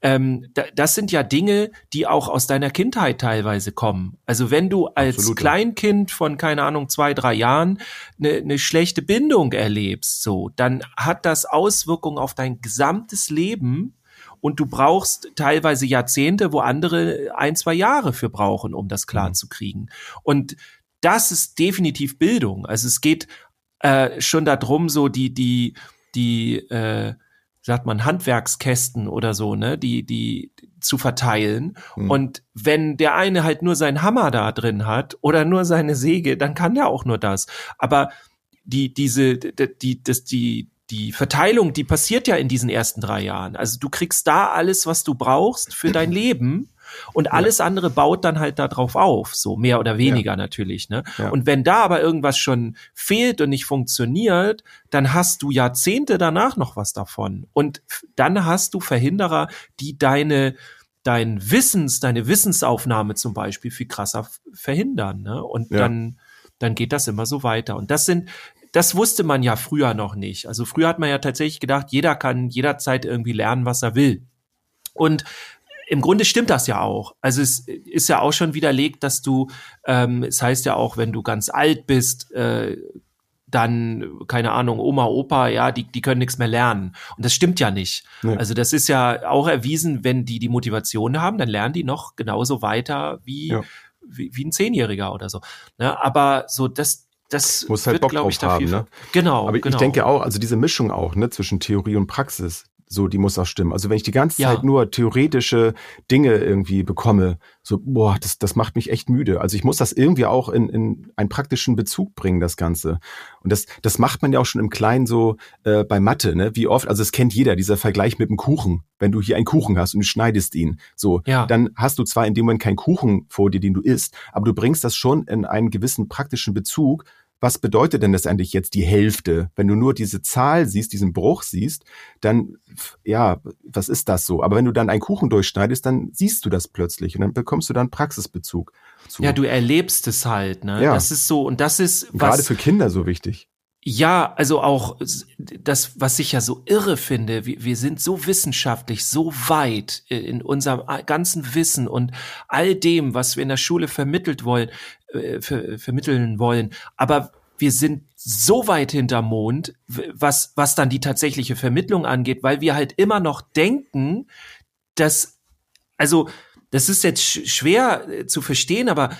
ähm, das sind ja Dinge, die auch aus deiner Kindheit teilweise kommen. Also wenn du als Absolut, Kleinkind von, keine Ahnung, zwei, drei Jahren eine, eine schlechte Bindung erlebst, so, dann hat das Auswirkungen auf dein gesamtes Leben und du brauchst teilweise Jahrzehnte, wo andere ein, zwei Jahre für brauchen, um das klar mhm. zu kriegen. Und das ist definitiv Bildung. Also es geht äh, schon darum, so die, die, die, äh, sagt man, Handwerkskästen oder so, ne, die, die zu verteilen. Mhm. Und wenn der eine halt nur seinen Hammer da drin hat oder nur seine Säge, dann kann der auch nur das. Aber die, diese, die, die, das, die, die Verteilung, die passiert ja in diesen ersten drei Jahren. Also du kriegst da alles, was du brauchst für dein Leben. Und alles ja. andere baut dann halt darauf auf, so mehr oder weniger ja. natürlich. Ne? Ja. Und wenn da aber irgendwas schon fehlt und nicht funktioniert, dann hast du Jahrzehnte danach noch was davon. Und dann hast du Verhinderer, die deine dein Wissens, deine Wissensaufnahme zum Beispiel viel krasser verhindern. Ne? Und dann dann geht das immer so weiter. Und das sind das wusste man ja früher noch nicht. Also früher hat man ja tatsächlich gedacht, jeder kann jederzeit irgendwie lernen, was er will. Und im Grunde stimmt das ja auch. Also es ist ja auch schon widerlegt, dass du, ähm, es heißt ja auch, wenn du ganz alt bist, äh, dann, keine Ahnung, Oma, Opa, ja, die, die können nichts mehr lernen. Und das stimmt ja nicht. Nee. Also das ist ja auch erwiesen, wenn die die Motivation haben, dann lernen die noch genauso weiter wie, ja. wie, wie ein Zehnjähriger oder so. Ne? Aber so, das, das muss halt Bock drauf ich, haben, ne? Genau. Aber genau. ich denke auch, also diese Mischung auch, ne, zwischen Theorie und Praxis, so, die muss auch stimmen. Also wenn ich die ganze ja. Zeit nur theoretische Dinge irgendwie bekomme, so, boah, das, das macht mich echt müde. Also ich muss das irgendwie auch in, in einen praktischen Bezug bringen, das Ganze. Und das, das macht man ja auch schon im Kleinen so äh, bei Mathe, ne? Wie oft, also es kennt jeder, dieser Vergleich mit dem Kuchen. Wenn du hier einen Kuchen hast und du schneidest ihn, so, ja. dann hast du zwar in dem Moment keinen Kuchen vor dir, den du isst, aber du bringst das schon in einen gewissen praktischen Bezug, was bedeutet denn das eigentlich jetzt die Hälfte? Wenn du nur diese Zahl siehst, diesen Bruch siehst, dann, ja, was ist das so? Aber wenn du dann einen Kuchen durchschneidest, dann siehst du das plötzlich und dann bekommst du dann Praxisbezug. Zu. Ja, du erlebst es halt, ne? Ja. Das ist so, und das ist, was. Gerade für Kinder so wichtig. Ja, also auch das, was ich ja so irre finde, wir, wir sind so wissenschaftlich, so weit in unserem ganzen Wissen und all dem, was wir in der Schule vermittelt wollen, äh, ver, vermitteln wollen. Aber wir sind so weit hinter Mond, was, was dann die tatsächliche Vermittlung angeht, weil wir halt immer noch denken, dass, also das ist jetzt schwer äh, zu verstehen, aber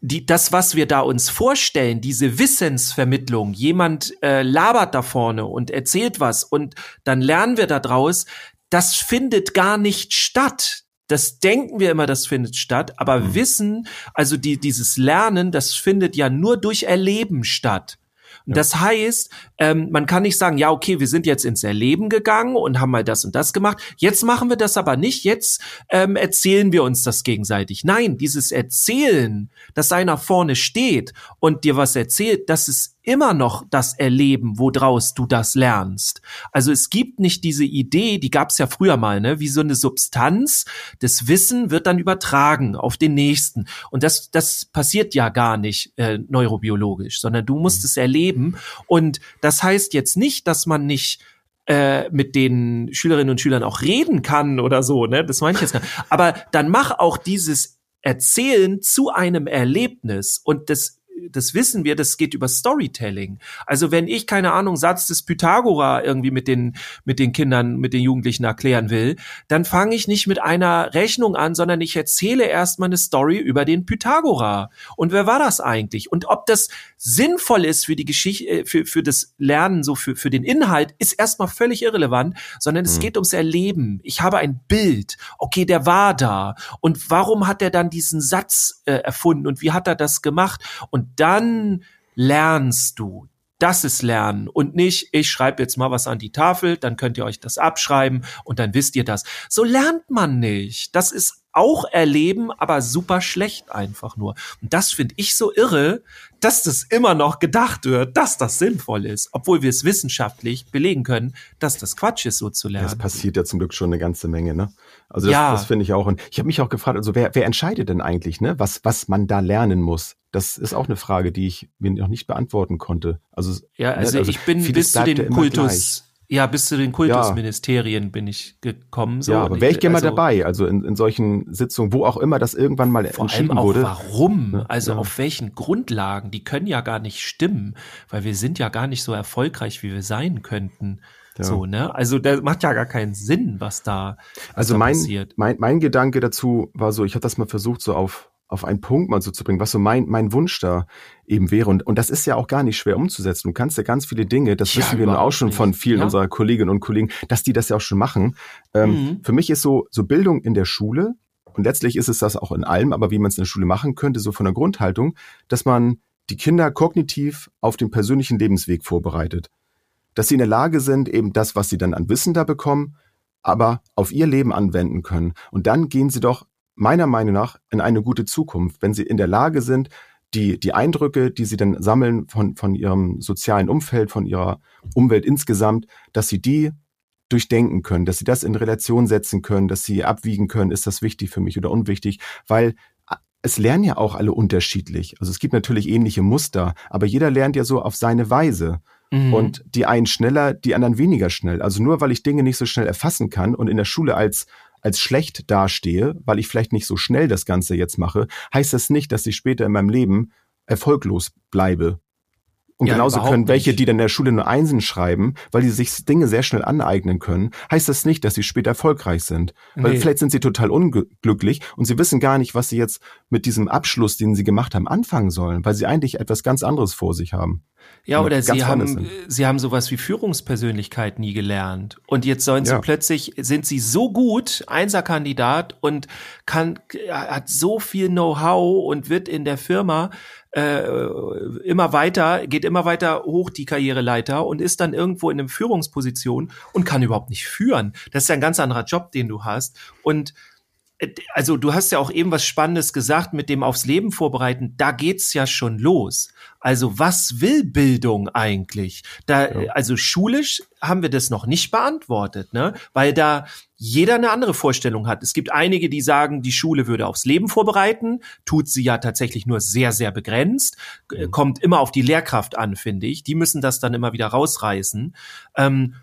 die, das, was wir da uns vorstellen, diese Wissensvermittlung, jemand äh, labert da vorne und erzählt was und dann lernen wir da draus, das findet gar nicht statt. Das denken wir immer, das findet statt, aber mhm. Wissen, also die, dieses Lernen, das findet ja nur durch Erleben statt. Ja. Das heißt, ähm, man kann nicht sagen, ja, okay, wir sind jetzt ins Erleben gegangen und haben mal das und das gemacht. Jetzt machen wir das aber nicht. Jetzt ähm, erzählen wir uns das gegenseitig. Nein, dieses Erzählen, dass einer vorne steht und dir was erzählt, das ist immer noch das Erleben, wodraus du das lernst. Also es gibt nicht diese Idee, die gab es ja früher mal, ne, wie so eine Substanz. Das Wissen wird dann übertragen auf den nächsten. Und das, das passiert ja gar nicht äh, neurobiologisch, sondern du musst mhm. es erleben. Und das heißt jetzt nicht, dass man nicht äh, mit den Schülerinnen und Schülern auch reden kann oder so, ne? Das meine ich jetzt gar nicht. Aber dann mach auch dieses Erzählen zu einem Erlebnis und das das wissen wir, das geht über Storytelling. Also wenn ich, keine Ahnung, Satz des Pythagora irgendwie mit den, mit den Kindern, mit den Jugendlichen erklären will, dann fange ich nicht mit einer Rechnung an, sondern ich erzähle erstmal eine Story über den Pythagora. Und wer war das eigentlich? Und ob das sinnvoll ist für die Geschichte, äh, für, für das Lernen, so für, für den Inhalt, ist erstmal völlig irrelevant, sondern es mhm. geht ums Erleben. Ich habe ein Bild. Okay, der war da. Und warum hat er dann diesen Satz äh, erfunden und wie hat er das gemacht? Und dann lernst du. Das ist Lernen und nicht, ich schreibe jetzt mal was an die Tafel, dann könnt ihr euch das abschreiben und dann wisst ihr das. So lernt man nicht. Das ist auch erleben, aber super schlecht einfach nur. Und das finde ich so irre, dass das immer noch gedacht wird, dass das sinnvoll ist, obwohl wir es wissenschaftlich belegen können, dass das Quatsch ist, so zu lernen. Das passiert ja zum Glück schon eine ganze Menge, ne? Also das, ja. das finde ich auch. Und ich habe mich auch gefragt, also wer, wer entscheidet denn eigentlich, ne, was, was man da lernen muss? Das ist auch eine Frage, die ich mir noch nicht beantworten konnte. Also, ja, ne, also, ne, also ich bin bis zu den Kultus, ja, bis zu den Kultusministerien ja. bin ich gekommen. So. Ja, aber wäre ich gerne also, mal dabei, also in, in solchen Sitzungen, wo auch immer das irgendwann mal vor entschieden allem auch wurde. Warum? Also ja. auf welchen Grundlagen? Die können ja gar nicht stimmen, weil wir sind ja gar nicht so erfolgreich, wie wir sein könnten. Ja. So, ne? Also das macht ja gar keinen Sinn, was da, was also da mein, passiert. Mein, mein Gedanke dazu war so, ich habe das mal versucht, so auf auf einen Punkt mal so zu bringen, was so mein, mein Wunsch da eben wäre. Und, und das ist ja auch gar nicht schwer umzusetzen. Du kannst ja ganz viele Dinge, das ja, wissen wir nun auch schon nicht. von vielen ja. unserer Kolleginnen und Kollegen, dass die das ja auch schon machen. Ähm, mhm. Für mich ist so, so Bildung in der Schule, und letztlich ist es das auch in allem, aber wie man es in der Schule machen könnte, so von der Grundhaltung, dass man die Kinder kognitiv auf den persönlichen Lebensweg vorbereitet. Dass sie in der Lage sind, eben das, was sie dann an Wissen da bekommen, aber auf ihr Leben anwenden können. Und dann gehen sie doch meiner Meinung nach in eine gute Zukunft, wenn sie in der Lage sind, die, die Eindrücke, die sie dann sammeln von, von ihrem sozialen Umfeld, von ihrer Umwelt insgesamt, dass sie die durchdenken können, dass sie das in Relation setzen können, dass sie abwiegen können, ist das wichtig für mich oder unwichtig, weil es lernen ja auch alle unterschiedlich. Also es gibt natürlich ähnliche Muster, aber jeder lernt ja so auf seine Weise. Mhm. Und die einen schneller, die anderen weniger schnell. Also nur weil ich Dinge nicht so schnell erfassen kann und in der Schule als als schlecht dastehe, weil ich vielleicht nicht so schnell das Ganze jetzt mache, heißt das nicht, dass ich später in meinem Leben erfolglos bleibe. Und ja, genauso können welche, nicht. die dann in der Schule nur Einsen schreiben, weil die sich Dinge sehr schnell aneignen können, heißt das nicht, dass sie später erfolgreich sind. Weil nee. vielleicht sind sie total unglücklich und sie wissen gar nicht, was sie jetzt mit diesem Abschluss, den sie gemacht haben, anfangen sollen, weil sie eigentlich etwas ganz anderes vor sich haben. Ja, oder sie haben, sie haben sowas wie Führungspersönlichkeit nie gelernt. Und jetzt sollen sie ja. plötzlich, sind sie so gut, Einserkandidat und kann, hat so viel Know-how und wird in der Firma äh, immer weiter, geht immer weiter hoch die Karriereleiter und ist dann irgendwo in einer Führungsposition und kann überhaupt nicht führen. Das ist ja ein ganz anderer Job, den du hast. Und also du hast ja auch eben was Spannendes gesagt mit dem aufs Leben vorbereiten. Da geht's ja schon los. Also was will Bildung eigentlich? Da, ja. also schulisch haben wir das noch nicht beantwortet, ne? Weil da jeder eine andere Vorstellung hat. Es gibt einige, die sagen, die Schule würde aufs Leben vorbereiten, tut sie ja tatsächlich nur sehr, sehr begrenzt, mhm. kommt immer auf die Lehrkraft an, finde ich. Die müssen das dann immer wieder rausreißen. Ähm,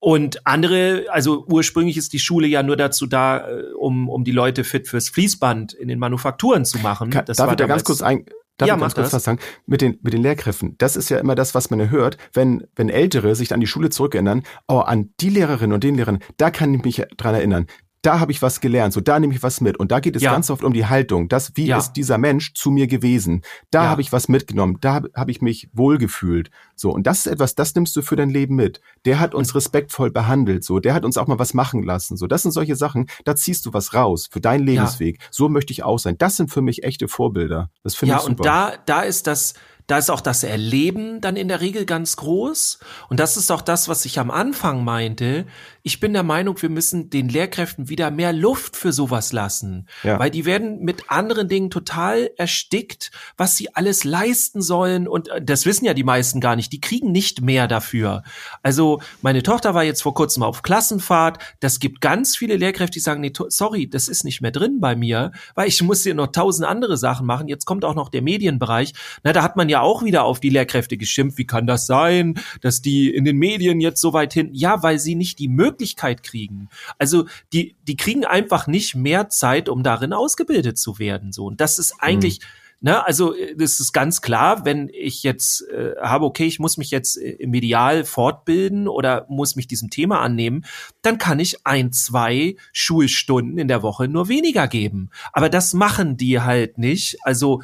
und andere, also ursprünglich ist die Schule ja nur dazu da, äh, um, um die Leute fit fürs Fließband in den Manufakturen zu machen. Kann, das darf ich da ganz kurz ein, darf ja, ich ganz kurz das. was sagen? Mit den, mit den Lehrkräften. Das ist ja immer das, was man ja hört, wenn, wenn Ältere sich an die Schule zurückerinnern, oh, an die Lehrerin und den Lehrern, da kann ich mich dran erinnern da habe ich was gelernt, so da nehme ich was mit. Und da geht es Ja. ganz oft um die Haltung. Das, wie Ja. ist dieser Mensch zu mir gewesen? Da Ja. habe ich was mitgenommen, da habe hab ich mich wohlgefühlt. So, und das ist etwas, das nimmst du für dein Leben mit. Der hat uns respektvoll behandelt, so, der hat uns auch mal was machen lassen. So, das sind solche Sachen, da ziehst du was raus für deinen Lebensweg. So möchte ich auch sein. Das sind für mich echte Vorbilder. Das finde Ja, ich super. und da, da ist das, da ist auch das Erleben dann in der Regel ganz groß. Und das ist auch das, was ich am Anfang meinte. Ich bin der Meinung, wir müssen den Lehrkräften wieder mehr Luft für sowas lassen. Ja. Weil die werden mit anderen Dingen total erstickt, was sie alles leisten sollen. Und äh, das wissen ja die meisten gar nicht. Die kriegen nicht mehr dafür. Also meine Tochter war jetzt vor kurzem auf Klassenfahrt. Das gibt ganz viele Lehrkräfte, die sagen, nee, sorry, das ist nicht mehr drin bei mir, weil ich muss hier noch tausend andere Sachen machen. Jetzt kommt auch noch der Medienbereich. Na, da hat man ja auch wieder auf die Lehrkräfte geschimpft. Wie kann das sein, dass die in den Medien jetzt so weit hin? Ja, weil sie nicht die Möglichkeit kriegen. Also die, die kriegen einfach nicht mehr Zeit, um darin ausgebildet zu werden. So und das ist eigentlich Ne, also äh, das ist ganz klar, wenn ich jetzt äh, habe, okay, ich muss mich jetzt äh, im Medial fortbilden oder muss mich diesem Thema annehmen, dann kann ich ein, zwei Schulstunden in der Woche nur weniger geben. Aber das machen die halt nicht. Also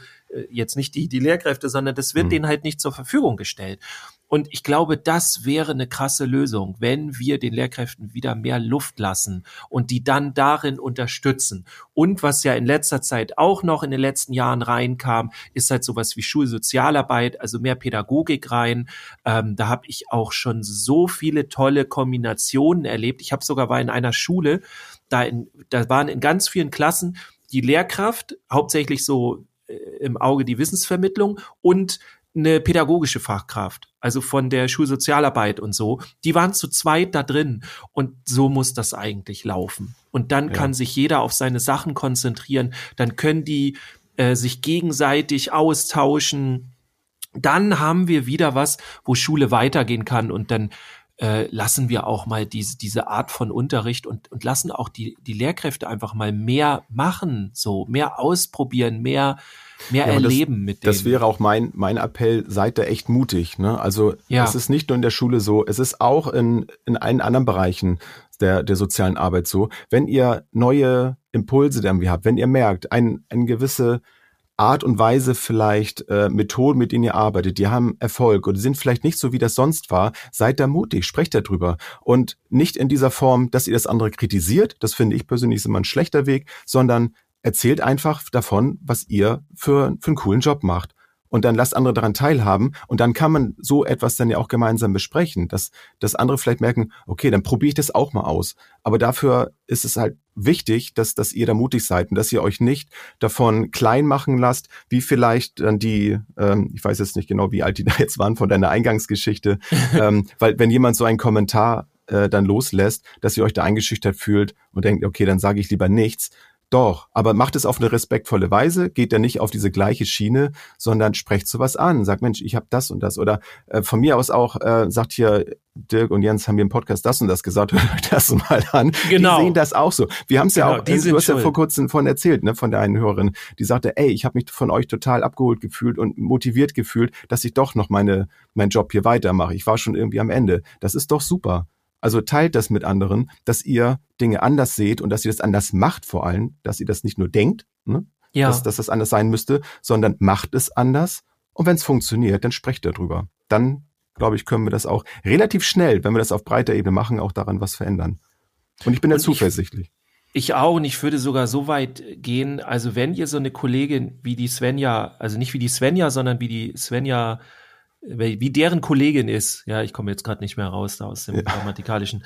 jetzt nicht die, die Lehrkräfte, sondern das wird Mhm. denen halt nicht zur Verfügung gestellt. Und ich glaube, das wäre eine krasse Lösung, wenn wir den Lehrkräften wieder mehr Luft lassen und die dann darin unterstützen. Und was ja in letzter Zeit auch noch in den letzten Jahren reinkam, ist halt sowas wie Schulsozialarbeit, also mehr Pädagogik rein. Ähm, da habe ich auch schon so viele tolle Kombinationen erlebt. Ich habe sogar war in einer Schule, da, in, da waren in ganz vielen Klassen die Lehrkraft, hauptsächlich so im Auge die Wissensvermittlung und eine pädagogische Fachkraft, also von der Schulsozialarbeit und so, die waren zu zweit da drin und so muss das eigentlich laufen. Und dann Ja. kann sich jeder auf seine Sachen konzentrieren, dann können die äh, sich gegenseitig austauschen. Dann haben wir wieder was, wo Schule weitergehen kann und dann äh, lassen wir auch mal diese, diese Art von Unterricht und, und lassen auch die, die Lehrkräfte einfach mal mehr machen, so mehr ausprobieren, mehr, mehr Ja, aber das- erleben mit denen. Das wäre auch mein, mein Appell, seid da echt mutig. Ne? Also Ja. es ist nicht nur in der Schule so, es ist auch in, in allen anderen Bereichen der, der sozialen Arbeit so. Wenn ihr neue Impulse irgendwie habt, wenn ihr merkt, ein, eine gewisse Art und Weise vielleicht, äh, Methoden, mit denen ihr arbeitet, die haben Erfolg oder sind vielleicht nicht so, wie das sonst war, seid da mutig, sprecht darüber. Und nicht in dieser Form, dass ihr das andere kritisiert, das finde ich persönlich ist immer ein schlechter Weg, sondern erzählt einfach davon, was ihr für, für einen coolen Job macht. Und dann lasst andere daran teilhaben. Und dann kann man so etwas dann ja auch gemeinsam besprechen, dass, dass andere vielleicht merken, okay, dann probiere ich das auch mal aus. Aber dafür ist es halt wichtig, dass, dass ihr da mutig seid und dass ihr euch nicht davon klein machen lasst, wie vielleicht dann die, ähm, ich weiß jetzt nicht genau, wie alt die da jetzt waren von deiner Eingangsgeschichte, ähm, weil wenn jemand so einen Kommentar äh, dann loslässt, dass ihr euch da eingeschüchtert fühlt und denkt, okay, dann sage ich lieber nichts, doch, aber macht es auf eine respektvolle Weise, geht da nicht auf diese gleiche Schiene, sondern sprecht sowas an, sagt Mensch, ich habe das und das oder äh, von mir aus auch äh, sagt hier Dirk und Jens haben wir im Podcast das und das gesagt, hört euch das mal an. Genau. Die sehen das auch so. Wir haben es ja Genau, auch, die äh, du hast ja schuld. vor kurzem von erzählt, ne, von der einen Hörerin, die sagte, ey, ich habe mich von euch total abgeholt gefühlt und motiviert gefühlt, dass ich doch noch meine meinen Job hier weitermache. Ich war schon irgendwie am Ende. Das ist doch super. Also teilt das mit anderen, dass ihr Dinge anders seht und dass ihr das anders macht vor allem, dass ihr das nicht nur denkt, ne, ja. dass, dass das anders sein müsste, sondern macht es anders. Und wenn es funktioniert, dann sprecht darüber. Dann, glaube ich, können wir das auch relativ schnell, wenn wir das auf breiter Ebene machen, auch daran was verändern. Und ich bin da Und ich- zuversichtlich. Ich auch und ich würde sogar so weit gehen, also wenn ihr so eine Kollegin wie die Svenja, also nicht wie die Svenja, sondern wie die Svenja, wie deren Kollegin ist, ja, ich komme jetzt gerade nicht mehr raus da aus dem Ja. grammatikalischen,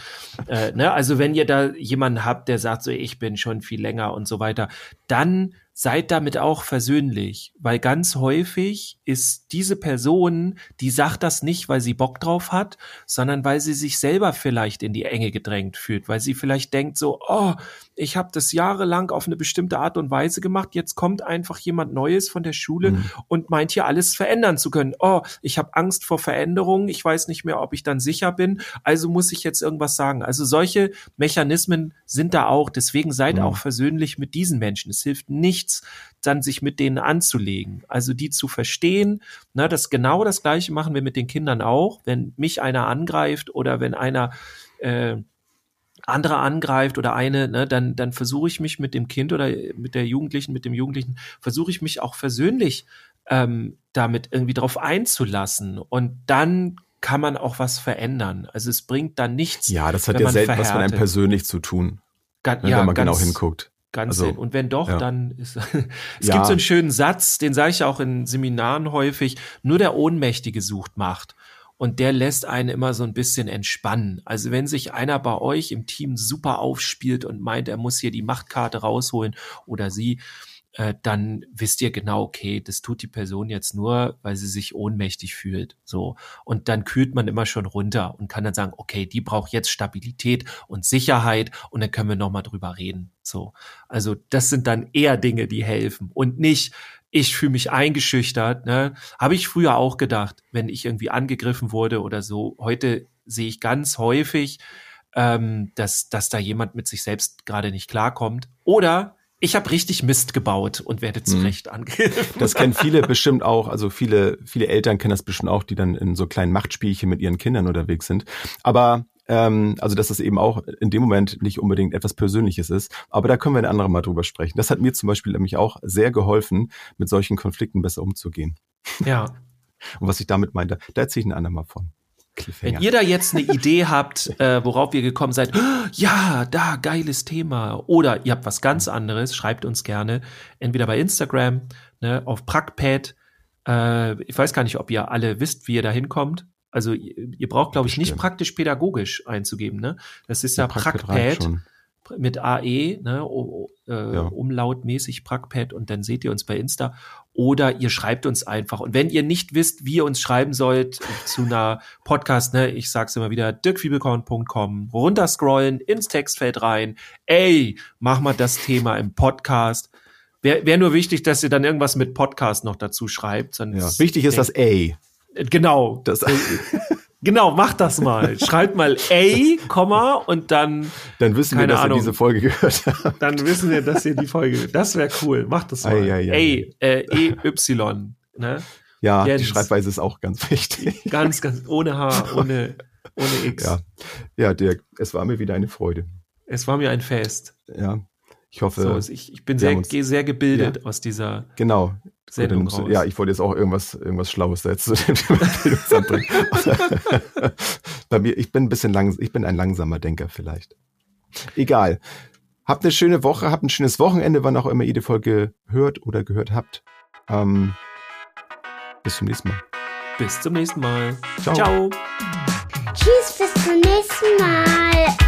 äh, ne, also wenn ihr da jemanden habt, der sagt so, ich bin schon viel länger und so weiter, dann seid damit auch versöhnlich, weil ganz häufig ist diese Person, die sagt das nicht, weil sie Bock drauf hat, sondern weil sie sich selber vielleicht in die Enge gedrängt fühlt, weil sie vielleicht denkt so, oh, ich habe das jahrelang auf eine bestimmte Art und Weise gemacht, jetzt kommt einfach jemand Neues von der Schule Mhm. und meint hier alles verändern zu können. Oh, ich habe Angst vor Veränderungen, ich weiß nicht mehr, ob ich dann sicher bin, also muss ich jetzt irgendwas sagen. Also solche Mechanismen sind da auch, deswegen seid Mhm. auch versöhnlich mit diesen Menschen. Es hilft nichts, dann sich mit denen anzulegen, also die zu verstehen. Na, das genau das Gleiche machen wir mit den Kindern auch. Wenn mich einer angreift oder wenn einer äh, andere angreift oder eine, ne, dann, dann versuche ich mich mit dem Kind oder mit der Jugendlichen, mit dem Jugendlichen, versuche ich mich auch versöhnlich ähm, damit irgendwie drauf einzulassen. Und dann kann man auch was verändern. Also es bringt dann nichts. Ja, das hat ja selten verhärtet. was mit einem persönlich zu tun. Gan ne, ja, wenn man genau ganz, genau hinguckt. Ganz also, Und wenn doch, ja. dann ist es ja. gibt so einen schönen Satz, den sage ich auch in Seminaren häufig, nur der Ohnmächtige sucht Macht. Und der lässt einen immer so ein bisschen entspannen. Also wenn sich einer bei euch im Team super aufspielt und meint, er muss hier die Machtkarte rausholen oder sie, äh, dann wisst ihr genau, okay, das tut die Person jetzt nur, weil sie sich ohnmächtig fühlt. So. Und dann kühlt man immer schon runter und kann dann sagen, okay, die braucht jetzt Stabilität und Sicherheit und dann können wir nochmal drüber reden. So. Also das sind dann eher Dinge, die helfen und nicht, ich fühle mich eingeschüchtert. Ne? Habe ich früher auch gedacht, wenn ich irgendwie angegriffen wurde oder so. Heute sehe ich ganz häufig, ähm, dass, dass da jemand mit sich selbst gerade nicht klarkommt. Oder ich habe richtig Mist gebaut und werde zu mhm. Recht angegriffen. Das kennen viele bestimmt auch, also viele, viele Eltern kennen das bestimmt auch, die dann in so kleinen Machtspielchen mit ihren Kindern unterwegs sind. Aber ähm, also dass es eben auch in dem Moment nicht unbedingt etwas Persönliches ist. Aber da können wir ein anderes Mal drüber sprechen. Das hat mir zum Beispiel nämlich auch sehr geholfen, mit solchen Konflikten besser umzugehen. Ja. Und was ich damit meinte, da erzähle ich ein andermal von. Wenn ihr da jetzt eine Idee habt, äh, worauf ihr gekommen seid, ja, da, geiles Thema. Oder ihr habt was ganz anderes, schreibt uns gerne. Entweder bei Instagram, ne, auf Prackpad. Äh, ich weiß gar nicht, ob ihr alle wisst, wie ihr da hinkommt. Also ihr, ihr braucht, glaube ich, nicht praktisch pädagogisch einzugeben. Ne? Das ist ja, ja Prackpad mit AE, ne, äh, ja. umlautmäßig Prackpad und dann seht ihr uns bei Insta oder ihr schreibt uns einfach. Und wenn ihr nicht wisst, wie ihr uns schreiben sollt zu einer Podcast, ne, ich sag's immer wieder, dirkfiebelkorn.com, runterscrollen, ins Textfeld rein, ey, mach mal das Thema im Podcast. Wäre wär nur wichtig, dass ihr dann irgendwas mit Podcast noch dazu schreibt. Sonst ja, wichtig ist das A. Genau. Das Genau, macht das mal. Schreibt mal A, Komma und dann. Dann wissen wir, dass Ahnung, ihr diese Folge gehört habt. Dann wissen wir, dass ihr die Folge. Das wäre cool. Macht das mal. Ei, ei, ei, A, äh, E, Y. Ne? Ja, Jens. die Schreibweise ist auch ganz wichtig. Ganz, ganz ohne H, ohne, ohne X. Ja. ja, Dirk, es war mir wieder eine Freude. Es war mir ein Fest. Ja. Ich hoffe. So, ich, ich bin sehr, sehr gebildet ja, aus dieser. Genau. Sendung Gut, raus. Ja, ich wollte jetzt auch irgendwas, irgendwas Schlaues jetzt zu dem Thema Bei mir, ich bin ein bisschen lang, ich bin ein langsamer Denker vielleicht. Egal. Habt eine schöne Woche, habt ein schönes Wochenende, wann auch immer ihr die Folge hört oder gehört habt. Ähm, bis zum nächsten Mal. Bis zum nächsten Mal. Ciao. Ciao. Tschüss, bis zum nächsten Mal.